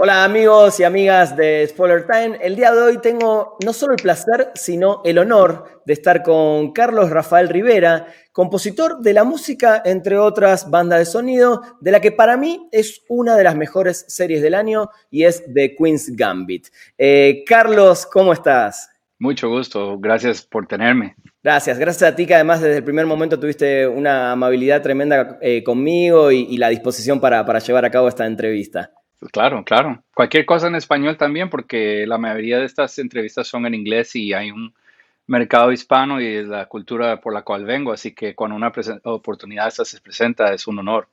Hola amigos y amigas de Spoiler Time. El día de hoy tengo no solo el placer, sino el honor de estar con Carlos Rafael Rivera, compositor de la música, entre otras bandas de sonido, de la que para mí es una de las mejores series del año y es The Queen's Gambit. Eh, Carlos, ¿cómo estás? Mucho gusto, gracias por tenerme. Gracias, gracias a ti que además desde el primer momento tuviste una amabilidad tremenda eh, conmigo y, la disposición para llevar a cabo esta entrevista. Claro, claro. Cualquier cosa en español también, porque la mayoría de estas entrevistas son en inglés y hay un mercado hispano y es la cultura por la cual vengo, así que cuando una oportunidad se presenta es un honor.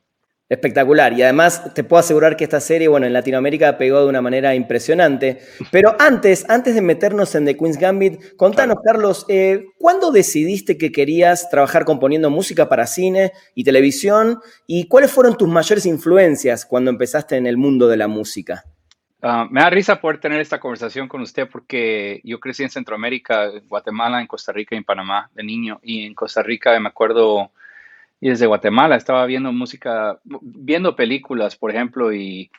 Espectacular. Y además te puedo asegurar que esta serie, bueno, en Latinoamérica pegó de una manera impresionante. Pero antes, antes de meternos en The Queen's Gambit, contanos, Carlos, eh, ¿cuándo decidiste que querías trabajar componiendo música para cine y televisión? ¿Y cuáles fueron tus mayores influencias cuando empezaste en el mundo de la música? Ah, me da risa poder tener esta conversación con usted porque yo crecí en Centroamérica, en Guatemala, en Costa Rica y en Panamá de niño. Y en Costa Rica me acuerdo y desde Guatemala estaba viendo música, viendo películas, por ejemplo, y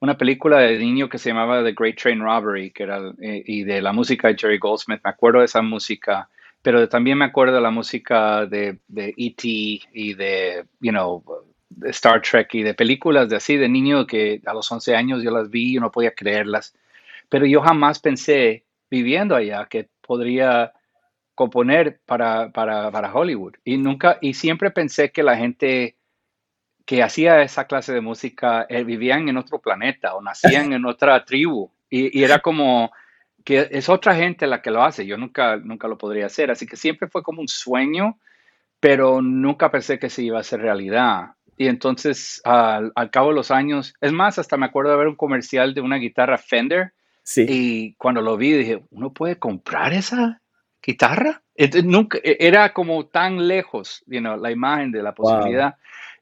una película de niño que se llamaba The Great Train Robbery, que era, eh, y de la música de Jerry Goldsmith, me acuerdo de esa música, pero también me acuerdo de la música de, de E.T. y de, you know, de Star Trek y de películas de así, de niño que a los 11 años yo las vi y no podía creerlas, pero yo jamás pensé, viviendo allá, que podría componer para, para, para, Hollywood. Y nunca, y siempre pensé que la gente que hacía esa clase de música eh, vivían en otro planeta o nacían en otra tribu. Y, era como que es otra gente la que lo hace. Yo nunca, nunca lo podría hacer. Así que siempre fue como un sueño, pero nunca pensé que se iba a hacer realidad. Y entonces, al, al cabo de los años, es más, hasta me acuerdo de ver un comercial de una guitarra Fender. Sí. Y cuando lo vi, dije, ¿uno puede comprar esa? Guitarra. nunca, e, era como tan lejos, you la imagen de la posibilidad.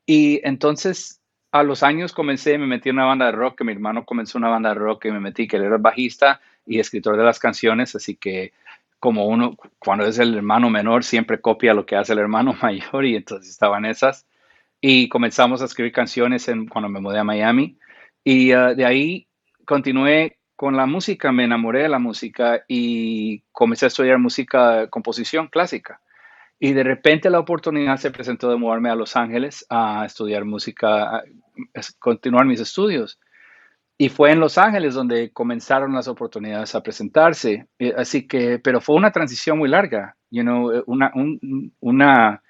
Y entonces a los años comencé, me metí en una banda de rock, que mi hermano comenzó una banda de rock y me metí, que él era bajista y escritor de las canciones, así que como uno, cuando es el hermano menor, siempre copia lo que hace el hermano mayor y entonces estaban esas. Y comenzamos a escribir canciones en, cuando me mudé a Miami. Y uh, de ahí continué con la música me enamoré de la música y comencé a estudiar música, composición clásica. Y de repente la oportunidad se presentó de moverme a Los Ángeles a estudiar música, continuar mis estudios. Y fue en Los Ángeles donde comenzaron las oportunidades a presentarse. Así que, pero fue una transición muy larga, you know, una, una,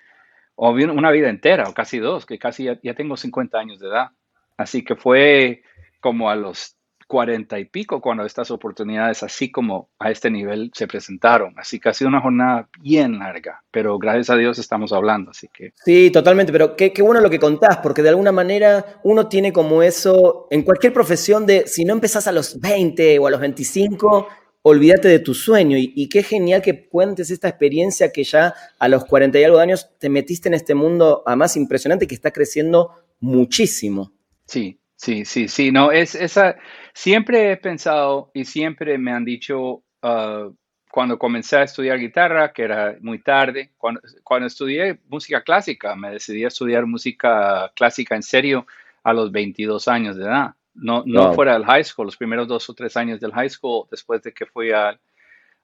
una vida entera, o casi dos, que casi ya tengo 50 años de edad. Así que fue como a los cuarenta y pico cuando estas oportunidades así como a este nivel se presentaron. Así que ha sido una jornada bien larga, pero gracias a Dios estamos hablando, así que... Sí, totalmente, pero qué, qué bueno lo que contás, porque de alguna manera uno tiene como eso en cualquier profesión de si no empezás a los 20 o a los 25, olvídate de tu sueño. Y, y, qué genial que cuentes esta experiencia que ya a los 40 y algo de años te metiste en este mundo a más impresionante que está creciendo muchísimo. Sí, Sí, sí, sí, no, es esa, siempre he pensado y siempre me han dicho uh, cuando comencé a estudiar guitarra, que era muy tarde, cuando, cuando estudié música clásica, me decidí a estudiar música clásica en serio a los 22 años de edad, no, no fuera del high school, los primeros dos o tres años del high school, después de que fui al,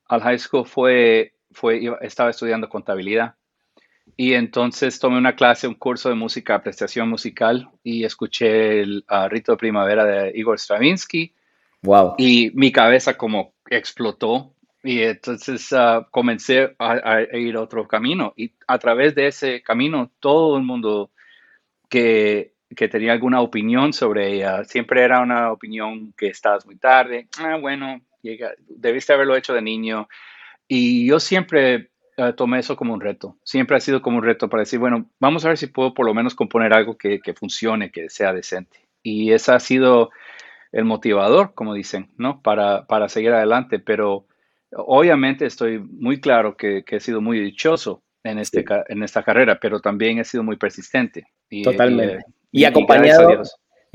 al high school fue, fue, estaba estudiando contabilidad. Y entonces tomé una clase, un curso de música, apreciación musical, y escuché el uh, Rito de Primavera de Igor Stravinsky. Wow. Y mi cabeza como explotó. Y entonces uh, comencé a, ir a otro camino. Y a través de ese camino, todo el mundo que, que tenía alguna opinión sobre ella, siempre era una opinión que estabas muy tarde. Ah, bueno, llega, debiste haberlo hecho de niño. Y yo siempre uh, tomé eso como un reto. Siempre ha sido como un reto para decir, bueno, vamos a ver si puedo por lo menos componer algo que, que funcione, que sea decente. Y ese ha sido el motivador, como dicen, ¿no? Para, para seguir adelante. Pero obviamente estoy muy claro que, he sido muy dichoso en, este, en esta carrera, pero también he sido muy persistente. Y, Totalmente. Y, acompañado,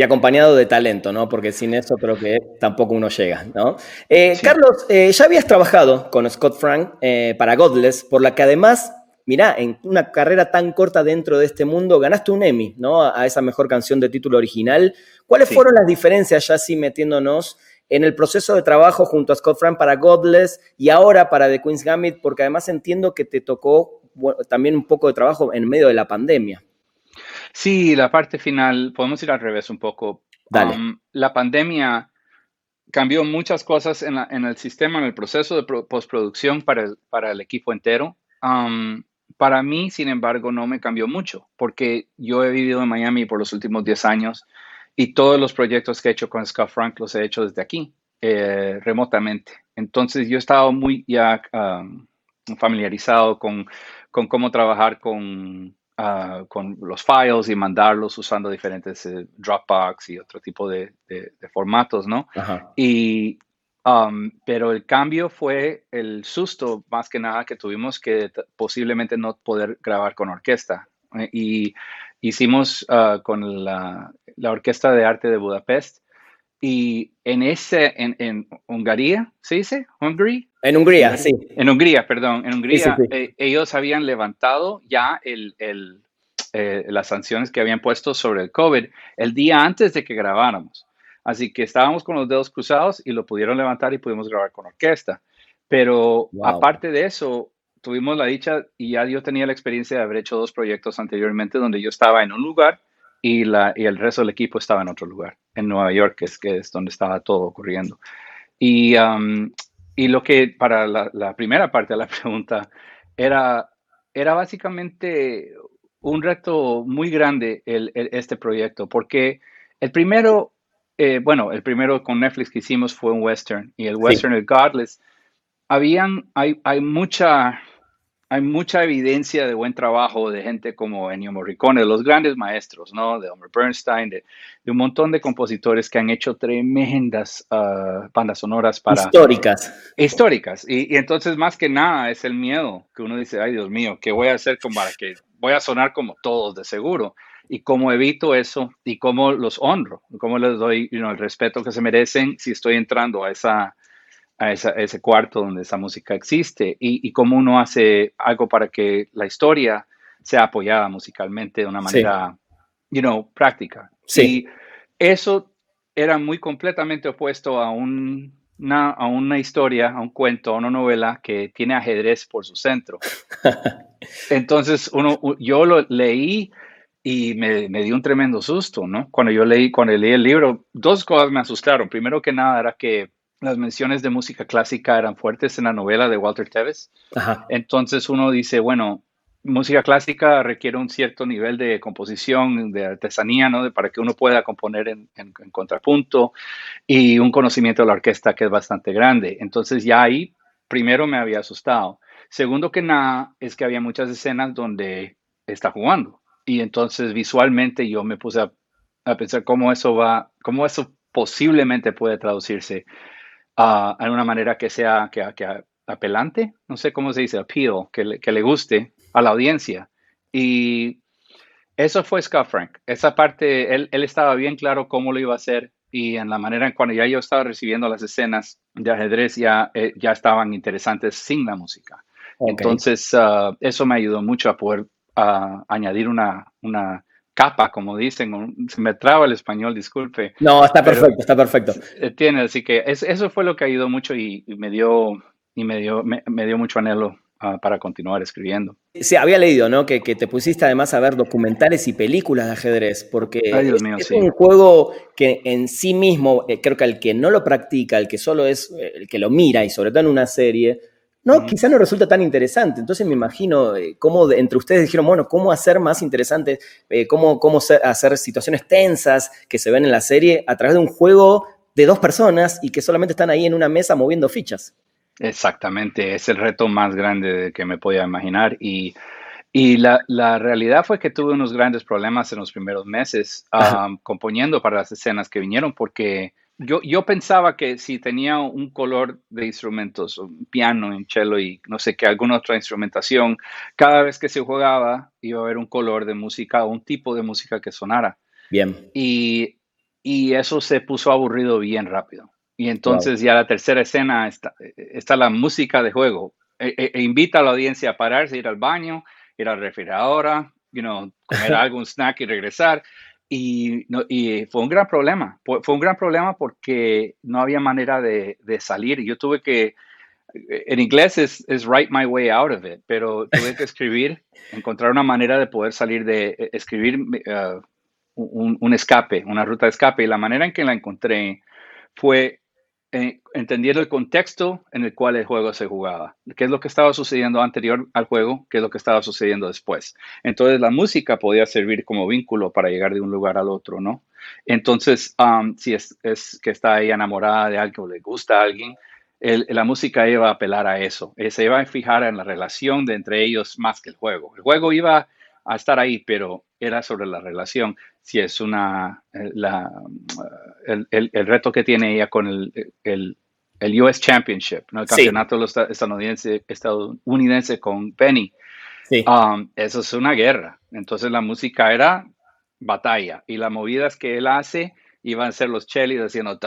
y, acompañado de talento, ¿no? Porque sin eso creo que tampoco uno llega, ¿no? Eh, Carlos, eh, ya habías trabajado con Scott Frank eh, para Godless, por la que además mirá, en una carrera tan corta dentro de este mundo, ganaste un Emmy, ¿no? A, esa mejor canción de título original. ¿Cuáles fueron las diferencias, ya así metiéndonos en el proceso de trabajo junto a Scott Frank para Godless y ahora para The Queen's Gambit, porque además entiendo que te tocó también un poco de trabajo en medio de la pandemia. Sí, la parte final, podemos ir al revés un poco. Dale. Um, la pandemia cambió muchas cosas en, el sistema, en el proceso de postproducción para el, para el equipo entero. Um, para mí, sin embargo, no me cambió mucho, porque yo he vivido en Miami por los últimos 10 años y todos los proyectos que he hecho con Scott Frank los he hecho desde aquí, eh, remotamente. Entonces yo he estado muy ya um, familiarizado con, cómo trabajar con, uh, con los files y mandarlos usando diferentes eh, Dropbox y otro tipo de, formatos, ¿no? Y, um, pero el cambio fue el susto más que nada que tuvimos que posiblemente no poder grabar con orquesta. Eh, y hicimos uh, con la, la, Orquesta de Arte de Budapest. Y en ese, en, en Hungría, ¿se dice? ¿Hungary? En Hungría, sí. En Hungría, perdón. En Hungría, eh, ellos habían levantado ya el, el, eh, las sanciones que habían puesto sobre el COVID el día antes de que grabáramos. Así que estábamos con los dedos cruzados y lo pudieron levantar y pudimos grabar con orquesta. Pero aparte de eso, tuvimos la dicha y ya yo tenía la experiencia de haber hecho dos proyectos anteriormente donde yo estaba en un lugar y, la, y el resto del equipo estaba en otro lugar, en Nueva York, que es, que es donde estaba todo ocurriendo. Y, um, y lo que para la, primera parte de la pregunta era, era básicamente un reto muy grande el, este proyecto, porque el primero, eh, bueno, el primero con Netflix que hicimos fue un western y el western, el Godless, habían, hay, hay mucha hay mucha evidencia de buen trabajo de gente como Ennio Morricone, de los grandes maestros, ¿no? De Homer Bernstein, de, un montón de compositores que han hecho tremendas uh, bandas sonoras para... Históricas. Históricas. Y, entonces, más que nada, es el miedo que uno dice, ay Dios mío, ¿qué voy a hacer como para que voy a sonar como todos de seguro? Y cómo evito eso y cómo los honro, cómo les doy el respeto que se merecen si estoy entrando a esa a, ese cuarto donde esa música existe y, cómo uno hace algo para que la historia sea apoyada musicalmente de una manera, you know, práctica. Sí. Y eso era muy completamente opuesto a, una, a una historia, a un cuento, a una novela que tiene ajedrez por su centro. Entonces, uno, yo lo leí y me, me dio un tremendo susto, ¿no? Cuando yo leí, cuando leí el libro, dos cosas me asustaron. Primero que nada era que las menciones de música clásica eran fuertes en la novela de Walter Tevis. Entonces uno dice, bueno, música clásica requiere un cierto nivel de composición, de artesanía, ¿no? para que uno pueda componer en, contrapunto y un conocimiento de la orquesta que es bastante grande. Entonces ya ahí, primero me había asustado. Segundo que nada, es que había muchas escenas donde está jugando. Y entonces visualmente yo me puse a, a pensar cómo eso va, cómo eso posiblemente puede traducirse en una manera que sea que, apelante, no sé cómo se dice, appeal, que le, que le guste a la audiencia. Y eso fue Scott Frank. Esa parte, él, él, estaba bien claro cómo lo iba a hacer y en la manera en cuando ya yo estaba recibiendo las escenas de ajedrez ya, eh, ya estaban interesantes sin la música. Entonces, ah, eso me ayudó mucho a poder ah, añadir una, una capa, como dicen, se me traba el español, disculpe. No, está perfecto, está perfecto. Tiene, así que eso fue lo que ayudó mucho y, me dio y me dio, me, dio mucho anhelo ah, para continuar escribiendo. Sí, había leído, ¿no? Que, te pusiste además a ver documentales y películas de ajedrez, porque es, un juego que en sí mismo, eh, creo que al que no lo practica, el que solo es eh, el que lo mira y sobre todo en una serie, no, quizá no resulta tan interesante. Entonces me imagino eh, cómo entre ustedes dijeron, bueno, cómo hacer más interesante, eh, cómo, cómo hacer situaciones tensas que se ven en la serie a través de un juego de dos personas y que solamente están ahí en una mesa moviendo fichas. Exactamente, es el reto más grande que me podía imaginar y, y la, la, realidad fue que tuve unos grandes problemas en los primeros meses componiendo para las escenas que vinieron porque yo, yo pensaba que si tenía un color de instrumentos, un piano, un cello y no sé qué, alguna otra instrumentación, cada vez que se jugaba iba a haber un color de música o un tipo de música que sonara. Bien. Y, y eso se puso aburrido bien rápido. Y entonces ya la tercera escena está, está la música de juego. E, e, e, invita a la audiencia a pararse, ir al baño, ir al refrigerador, you know, comer algún snack y regresar. Y, no, y, fue un gran problema. Fue un gran problema porque no había manera de, de salir. Yo tuve que, en inglés es, es, write my way out of it, pero tuve que escribir, encontrar una manera de poder salir de, e, escribir uh, un, un, escape, una ruta de escape. Y la manera en que la encontré fue eh, entendiendo el contexto en el cual el juego se jugaba, qué es lo que estaba sucediendo anterior al juego, qué es lo que estaba sucediendo después. Entonces la música podía servir como vínculo para llegar de un lugar al otro, ¿no? Entonces, um, si es, que está ahí enamorada de alguien o le gusta a alguien, la música iba a apelar a eso, eh, se iba a fijar en la relación de entre ellos más que el juego. El juego iba a estar ahí, pero era sobre la relación si es una, eh, la, el, el, el, reto que tiene ella con el, el, el US Championship, ¿no? el campeonato sí. estadounidense, estadounidense con Penny. Sí. Um, eso es una guerra. Entonces la música era batalla y las movidas que él hace iban a ser los chelis haciendo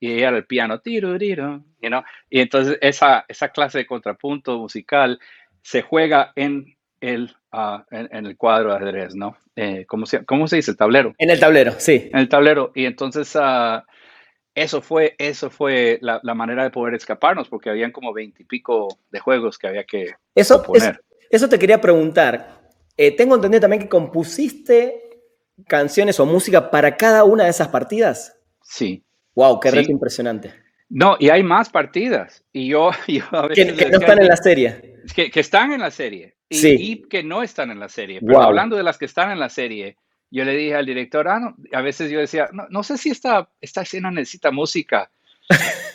y ella era el piano tiro, tiro, you know? y entonces esa, esa clase de contrapunto musical se juega en el, uh, en, en, el cuadro de ajedrez, ¿no? Eh, ¿cómo, se, ¿Cómo se dice? El tablero. En el tablero, sí. En el tablero. Y entonces uh, eso fue, eso fue la, la, manera de poder escaparnos, porque habían como veintipico de juegos que había que eso, poner. Eso, eso te quería preguntar. Eh, tengo entendido también que compusiste canciones o música para cada una de esas partidas. Sí. Wow, qué sí. reto impresionante. No, y hay más partidas. Y yo, yo a veces que, que no están en la serie. Que, que, están en la serie y, sí. y, que no están en la serie. Pero wow. hablando de las que están en la serie, yo le dije al director, ah, no, a veces yo decía, no, no sé si esta, esta escena necesita música.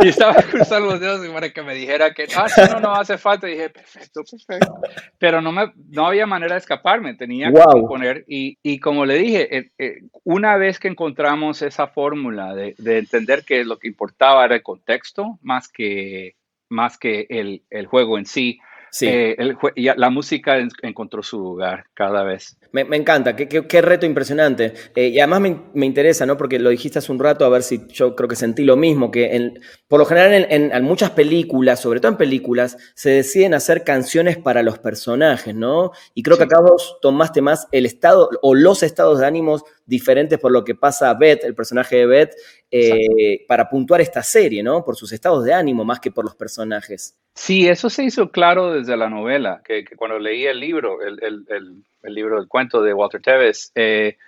y estaba cruzando los dedos para que me dijera que ah, no, no hace falta. Y dije, perfecto, perfecto. Pero no, me, no había manera de escaparme, tenía wow. que poner. Y, y, como le dije, eh, eh, una vez que encontramos esa fórmula de, de, entender que lo que importaba era el contexto más que, más que el, el juego en sí, Sí. Eh, el, la música en, encontró su lugar cada vez. Me, me encanta, qué, qué, qué, reto impresionante. Eh, y además me, me, interesa, ¿no? Porque lo dijiste hace un rato, a ver si yo creo que sentí lo mismo, que en, por lo general en, en, en, muchas películas, sobre todo en películas, se deciden hacer canciones para los personajes, ¿no? Y creo sí. que acá vos tomaste más el estado o los estados de ánimos diferentes por lo que pasa a Beth, el personaje de Beth, eh, para puntuar esta serie, ¿no? Por sus estados de ánimo más que por los personajes. Sí, eso se hizo claro desde la novela, que, que cuando leí el libro, el, el, el, el, libro del cuento de Walter Tevis, eh,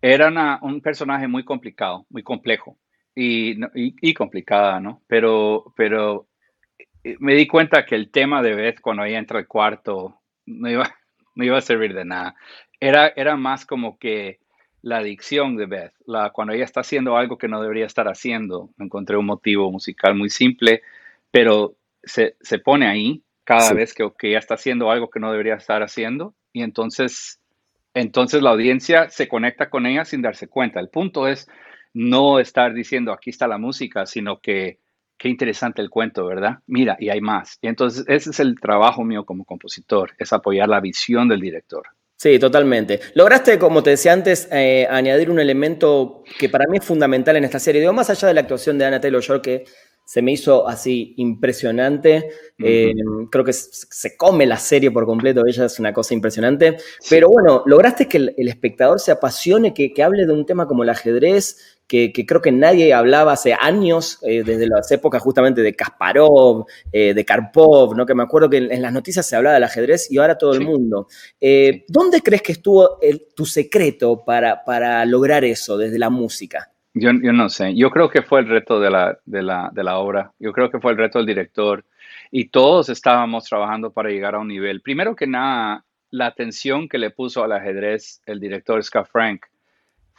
era una, un personaje muy complicado, muy complejo y, y, y, complicada, ¿no? Pero, pero eh, me di cuenta que el tema de Beth cuando ella entra al cuarto no iba, no iba a servir de nada. Era, era más como que la adicción de Beth, la, cuando ella está haciendo algo que no debería estar haciendo. Encontré un motivo musical muy simple, pero se, se pone ahí cada sí. vez que, que, ella está haciendo algo que no debería estar haciendo y entonces, entonces la audiencia se conecta con ella sin darse cuenta. El punto es no estar diciendo aquí está la música, sino que qué interesante el cuento, ¿verdad? Mira, y hay más. Y entonces ese es el trabajo mío como compositor, es apoyar la visión del director. Sí, totalmente. Lograste, como te decía antes, eh, añadir un elemento que para mí es fundamental en esta serie. Digo, más allá de la actuación de Anna Taylor-Joy, que se me hizo así impresionante. Uh -huh. eh, creo que se come la serie por completo, ella es una cosa impresionante. Sí. Pero bueno, lograste que el, el espectador se apasione, que, que, hable de un tema como el ajedrez, que, que creo que nadie hablaba hace años, eh, desde las épocas justamente de Kasparov, eh, de Karpov, ¿no? que me acuerdo que en, en, las noticias se hablaba del ajedrez y ahora todo sí. el mundo. Eh, ¿Dónde crees que estuvo el, tu secreto para, para lograr eso desde la música? Yo, yo, no sé, yo creo que fue el reto de la, de, la, de la obra, yo creo que fue el reto del director y todos estábamos trabajando para llegar a un nivel. Primero que nada, la atención que le puso al ajedrez el director Scott Frank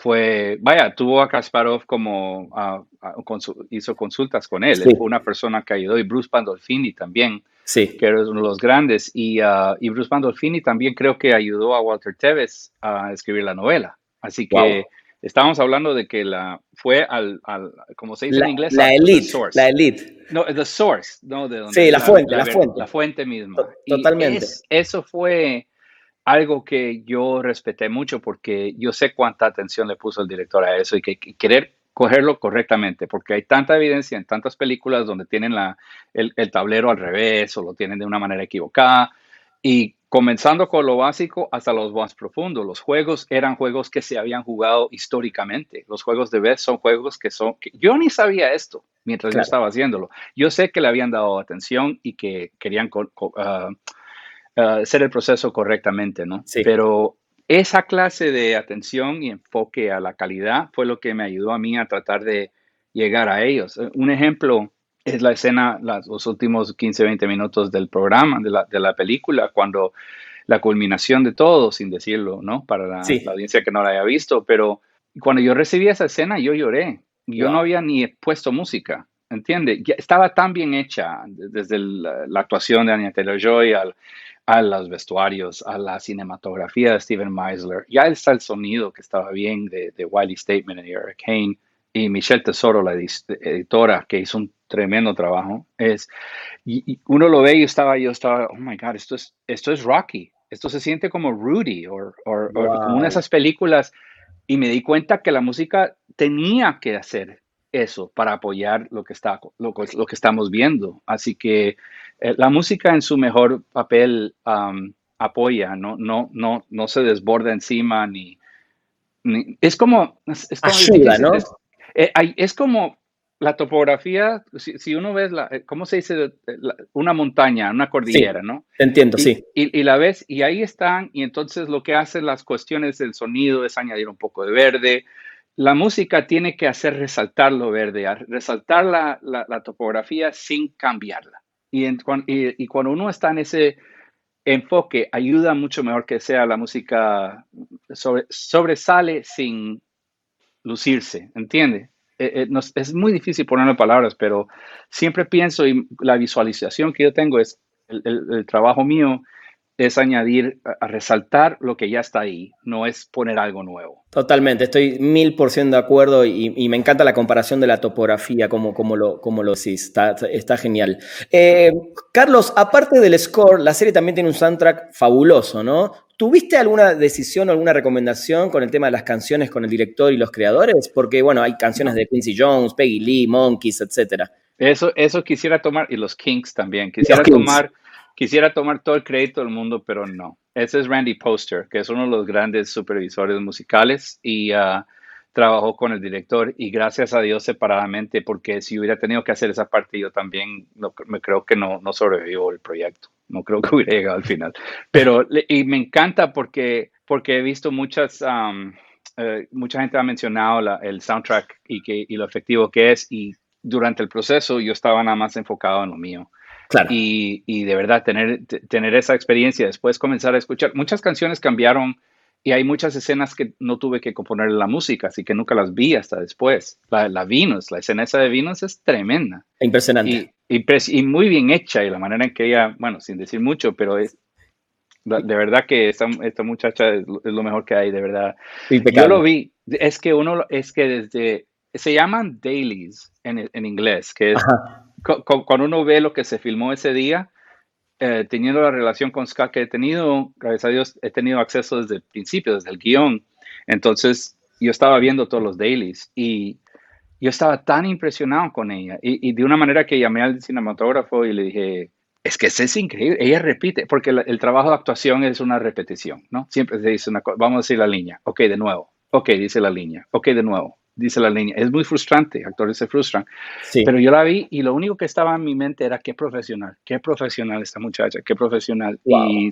fue, vaya, tuvo a Kasparov como, uh, hizo consultas con él, sí. él fue una persona que ayudó, y Bruce Pandolfini también, sí. que era uno de los grandes, y, uh, y Bruce Pandolfini también creo que ayudó a Walter Tevis a escribir la novela, así que wow. Estábamos hablando de que la fue al, al como se dice La, en inglés, la elite, la elite. No, the source, no de donde Sí, la fuente, la fuente. La fuente misma. To- Y totalmente. es- eso fue algo que yo respeté mucho porque yo sé cuánta atención le puso el director a eso y que, que querer cogerlo correctamente, porque hay tanta evidencia en tantas películas donde tienen la, el, el tablero al revés o lo tienen de una manera equivocada. Y comenzando con lo básico hasta los más profundos, los juegos eran juegos que se habían jugado históricamente. Los juegos de Beth son juegos que son, que yo ni sabía esto mientras yo Claro. estaba haciéndolo. Yo sé que le habían dado atención y que querían co- ah, hacer el proceso correctamente, ¿no? Sí. Pero esa clase de atención y enfoque a la calidad fue lo que me ayudó a mí a tratar de llegar a ellos. Eh, Un ejemplo es la escena, las- los últimos 15, 20 minutos del programa, de la, de la película, cuando la culminación de todo, sin decirlo, ¿no? Para la, Sí. la audiencia que no la haya visto, pero cuando yo recibí esa escena, yo lloré. Yo Wow. no había ni puesto música, ¿entiende? Ya estaba tan bien hecha, de- desde el- la actuación de Anya Taylor-Joy al, a los vestuarios, a la cinematografía de Steven Meisler. Ya está el sonido que estaba bien de, de Wiley Statement y Eric Kane. Y Michelle Tesoro, la editora, que hizo un tremendo trabajo. Es, y, y uno lo ve y estaba, yo estaba, oh my God, esto es, esto es Rocky. Esto se siente como Rudy o como una de Wow. esas películas. Y me di cuenta que la música tenía que hacer eso para apoyar lo que, está, lo, lo que estamos viendo. Así que eh, la música en su mejor papel apoya, no, no, no, no se desborda encima ni, ni- es como es, es como Ayuda, difícil, ¿no? Es, eh, es como la topografía, si, si uno ve, la, eh, ¿cómo se dice? La- una montaña, una cordillera, ¿no? Te entiendo, Y, sí. y- y la ves, y ahí están, y entonces lo que hacen las cuestiones del sonido es añadir un poco de verde. La música tiene que hacer resaltar lo verde, resaltar la, topografía sin cambiarla. Y, cuando uno está en ese enfoque, ayuda mucho mejor que sea la música sobre- sobresale sin lucirse, ¿entiende? Eh, eh, es muy difícil ponerlo en palabras, pero siempre pienso y la visualización que yo tengo es el trabajo mío es añadir, a, resaltar lo que ya está ahí, no es poner algo nuevo. Totalmente, estoy mil por ciento de acuerdo y, y me encanta la comparación de la topografía, como, como, lo, como lo decís, está, está genial. Eh, Carlos, aparte del score, la serie también tiene un soundtrack fabuloso, ¿no? ¿Tuviste alguna decisión o alguna recomendación con el tema de las canciones con el director y los creadores? Porque, bueno, hay canciones de Quincy Jones, Peggy Lee, Monkeys, etcétera. Eso, eso quisiera tomar, y los Kings también, quisiera Kings. tomar, quisiera tomar todo el crédito del mundo, pero no. Ese es Randy Poster, que es uno de los grandes supervisores musicales y ah, trabajó con el director y gracias a Dios separadamente, porque si hubiera tenido que hacer esa parte, yo también no, me creo que no, no el proyecto. No creo que hubiera llegado al final. Pero, y me encanta porque, porque he visto muchas, am, eh, mucha gente ha mencionado la- el soundtrack y, que, y lo efectivo que es. Y durante el proceso yo estaba nada más enfocado en lo mío. Claro. Y, y de verdad, tener, tener esa experiencia, después comenzar a escuchar. Muchas canciones cambiaron y hay muchas escenas que no tuve que componer la música, así que nunca las vi hasta después. La, la Venus, la escena esa de Venus es tremenda Impresionante. y, y, y muy bien hecha y la manera en que ella, bueno, sin decir mucho, pero es de verdad que esta, esta muchacha es lo, es lo mejor que hay, de verdad. Yo Impecable. lo vi, es que uno, es que desde, se llaman dailies en, en inglés, que es Ajá. Cu- cu- cuando uno ve lo que se filmó ese día, eh, teniendo la relación con Scott que he tenido, gracias a Dios, he tenido acceso desde el principio, desde el guion. Entonces, yo estaba viendo todos los dailies y yo estaba tan impresionado con ella. Y, y de una manera que llamé al cinematógrafo y le dije, es que es increíble. Ella repite, porque la- el trabajo de actuación es una repetición, ¿no? Siempre se dice una cosa, vamos a decir la línea, ok, de nuevo, ok, dice la línea, ok, de nuevo, dice la línea. Es muy frustrante, actores se frustran. Sí. Pero yo la vi y lo único que estaba en mi mente era qué profesional, qué profesional esta muchacha, qué profesional. Wow. Y,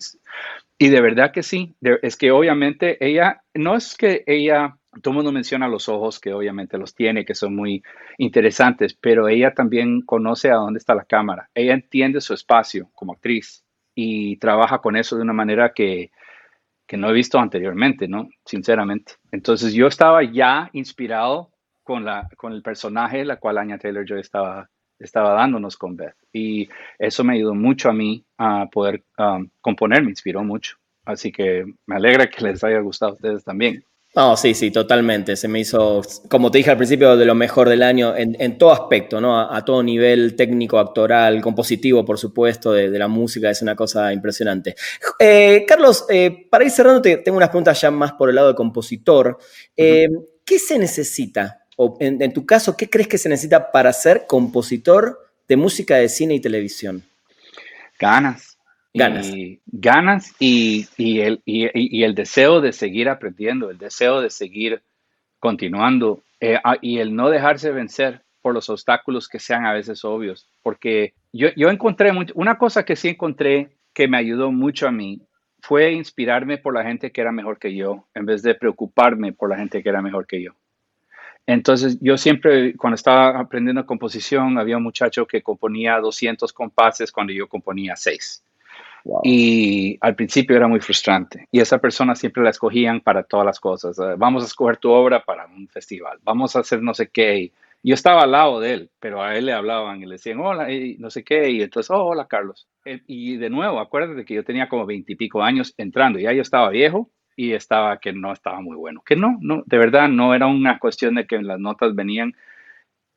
y de verdad que sí, de- es que obviamente ella, no es que ella, todo el mundo menciona los ojos, que obviamente los tiene, que son muy interesantes, pero ella también conoce a dónde está la cámara. Ella entiende su espacio como actriz y trabaja con eso de una manera que, que no he visto anteriormente, ¿no? Sinceramente. Entonces yo estaba ya inspirado con, la, con el personaje la cual Anya Taylor Joy estaba, estaba dándonos con Beth. Y eso me ayudó mucho a mí a poder um, componer, me inspiró mucho. Así que me alegra que les haya gustado a ustedes también. No, sí, sí, totalmente. Se me hizo, como te dije al principio, de lo mejor del año en, todo aspecto, ¿no? A, todo nivel técnico, actoral, compositivo, por supuesto, de, la música, es una cosa impresionante. Eh, Carlos, eh, para ir cerrando, tengo unas preguntas ya más por el lado de compositor. Eh, ¿Qué se necesita? O en, tu caso, ¿qué crees que se necesita para ser compositor de música de cine y televisión? Ganas Ganas. Y, ganas y, el, y, el deseo de seguir aprendiendo, el deseo de seguir continuando eh, ah, y el no dejarse vencer por los obstáculos que sean a veces obvios. Porque yo, yo encontré, una cosa que sí encontré que me ayudó mucho a mí fue inspirarme por la gente que era mejor que yo, en vez de preocuparme por la gente que era mejor que yo. Entonces, yo siempre, cuando estaba aprendiendo composición, había un muchacho que componía 200 compases cuando yo componía 6. Y al principio era muy frustrante. Y esa persona siempre la escogían para todas las cosas. Eh, vamos a escoger tu obra para un festival. Vamos a hacer no sé qué. yo estaba al lado de él, pero a él le hablaban y le decían, hola, y no sé qué. Y entonces, oh, hola, Carlos. Eh, y de nuevo, acuérdate que yo tenía como veintipico años entrando. Ya yo estaba viejo y estaba que no estaba muy bueno. Que no, no, de verdad no era una cuestión de que las notas venían.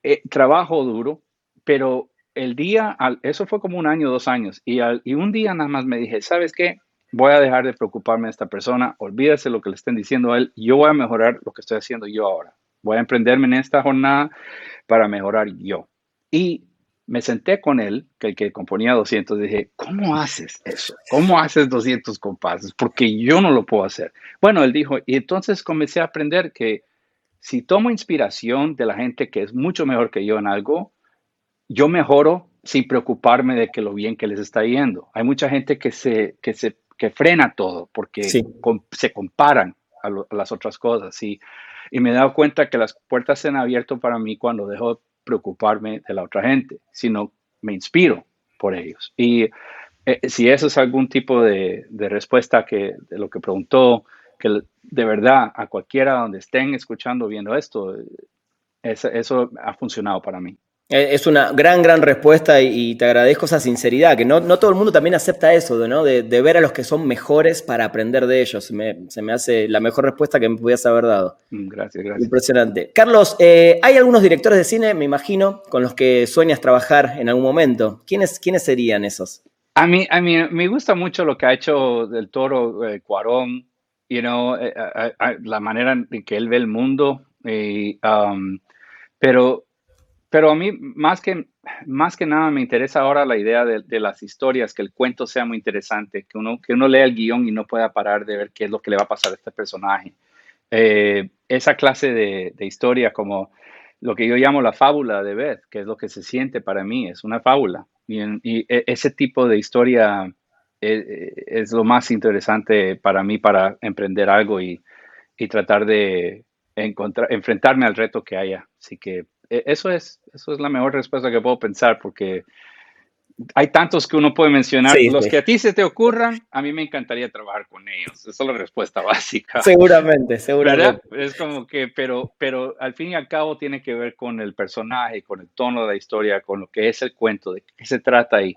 Eh, trabajo duro, pero el día, eso fue como un año, dos años, y, y un día nada más me dije, ¿sabes qué? Voy a dejar de preocuparme de esta persona, olvídese lo que le estén diciendo a él, yo voy a mejorar lo que estoy haciendo yo ahora. Voy a emprenderme en esta jornada para mejorar yo. Y me senté con él, que, que componía 200, dije, ¿cómo haces eso? ¿Cómo haces 200 compases? Porque yo no lo puedo hacer. Bueno, él dijo, y entonces comencé a aprender que si tomo inspiración de la gente que es mucho mejor que yo en algo, yo mejoro sin preocuparme de que lo bien que les está yendo. Hay mucha gente que se, que se que frena todo porque se comparan a, las otras cosas y, y me he dado cuenta que las puertas se han abierto para mí cuando dejo de preocuparme de la otra gente, sino me inspiro por ellos. Y eh, si eso es algún tipo de, de, respuesta que, de lo que preguntó, que de verdad a cualquiera donde estén escuchando, viendo esto, eso ha funcionado para mí. Eh, es una gran, gran respuesta y, te agradezco esa sinceridad, que no, no, todo el mundo también acepta eso, de, ¿no? De, ver a los que son mejores para aprender de ellos. se me hace la mejor respuesta que me pudieras haber dado. Mm, gracias, gracias. Impresionante. Carlos, eh, hay algunos directores de cine, me imagino, con los que sueñas trabajar en algún momento. ¿Quiénes, quiénes serían esos? A mí, a mí me gusta mucho lo que ha hecho del toro eh, Cuarón, you know, la manera en que él ve el mundo. Um, pero pero a mí, más que, más que nada, me interesa ahora la idea de, las historias, que el cuento sea muy interesante, que uno, que uno lea el guion y no pueda parar de ver qué es lo que le va a pasar a este personaje. Eh, esa clase de, historia, como lo que yo llamo la fábula de Beth, que es lo que se siente para mí, es una fábula. Y, e, ese tipo de historia es, eh, es, lo más interesante para mí para emprender algo y, y tratar de encontrar, enfrentarme al reto que haya. Así que e, eso es, eso es la mejor respuesta que puedo pensar porque hay tantos que uno puede mencionar. Los que a ti se te ocurran, a mí me encantaría trabajar con ellos. Esa es la respuesta básica. Seguramente, seguramente. Es como que, pero, pero al fin y al cabo tiene que ver con el personaje, con el tono de la historia, con lo que es el cuento, de qué se trata. Y,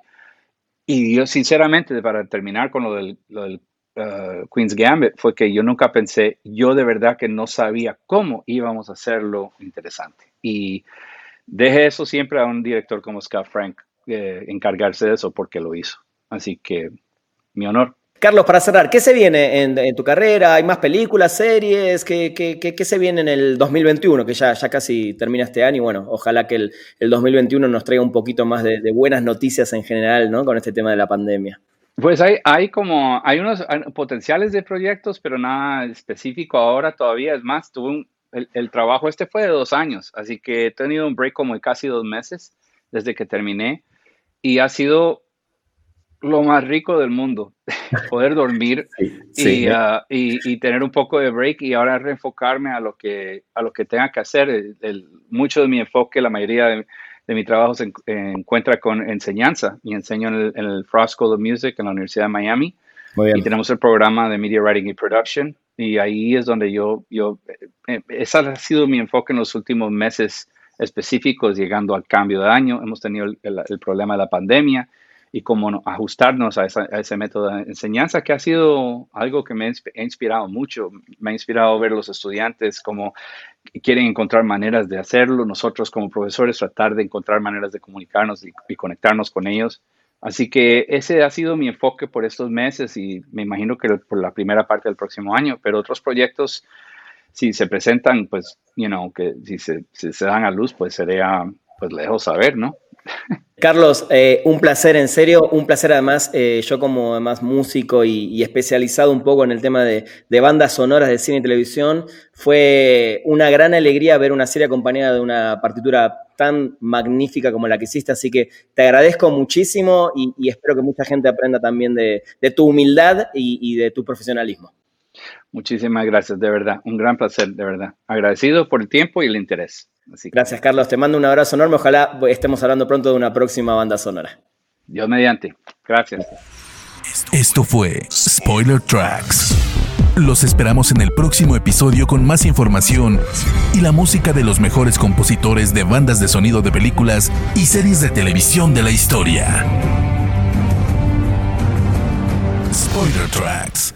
y yo, sinceramente, para terminar con lo del, lo del uh, Queen's Gambit, fue que yo nunca pensé, yo de verdad que no sabía cómo íbamos a hacerlo interesante. Y deje eso siempre a un director como Scott Frank eh, encargarse de eso porque lo hizo. Así que mi honor. Carlos, para cerrar, ¿qué se viene en, tu carrera? ¿Hay más películas, series? ¿Qué, qué, se viene en el 2021? Que ya, ya casi termina este año y bueno, ojalá que el, 2021 nos traiga un poquito más de, buenas noticias en general, ¿no? Con este tema de la pandemia. Pues hay, hay como, hay unos potenciales de proyectos, pero nada específico ahora todavía. Es más, tuve un, el, trabajo este fue de dos años, así que he tenido un break como de casi dos meses desde que terminé y ha sido lo más rico del mundo, poder dormir uh, y, y, tener un poco de break y ahora reenfocarme a lo que, a lo que tenga que hacer. El, mucho de mi enfoque, la mayoría de, mi trabajo se encuentra con enseñanza y enseño en el, en el, Frost School of Music en la Universidad de Miami. Y tenemos el programa de Media Writing y Production y ahí es donde yo, yo, eh, ese ha sido mi enfoque en los últimos meses específicos, llegando al cambio de año. Hemos tenido el, problema de la pandemia y cómo ajustarnos a, ese método de enseñanza que ha sido algo que me ha inspirado mucho. Me ha inspirado ver los estudiantes cómo quieren encontrar maneras de hacerlo, nosotros como profesores tratar de encontrar maneras de comunicarnos y conectarnos con ellos. Así que ese ha sido mi enfoque por estos meses y me imagino que por la primera parte del próximo año, pero otros proyectos, si se presentan, pues, you know, que si se, se dan a luz, pues sería, pues, lejos saber, ¿no? Carlos, eh, un placer, en serio, un placer además, eh, yo como además músico y, especializado un poco en el tema de, bandas sonoras de cine y televisión, fue una gran alegría ver una serie acompañada de una partitura tan magnífica como la que hiciste, así que te agradezco muchísimo y, espero que mucha gente aprenda también de, tu humildad y de tu profesionalismo. Muchísimas gracias, de verdad, un gran placer, de verdad. Agradecido por el tiempo y el interés. Gracias, Carlos. Te mando un abrazo enorme. Ojalá estemos hablando pronto de una próxima banda sonora. Dios mediante. Gracias. Esto fue Spoiler Tracks. Los esperamos en el próximo episodio con más información y la música de los mejores compositores de bandas de sonido de películas y series de televisión de la historia. Spoiler Tracks.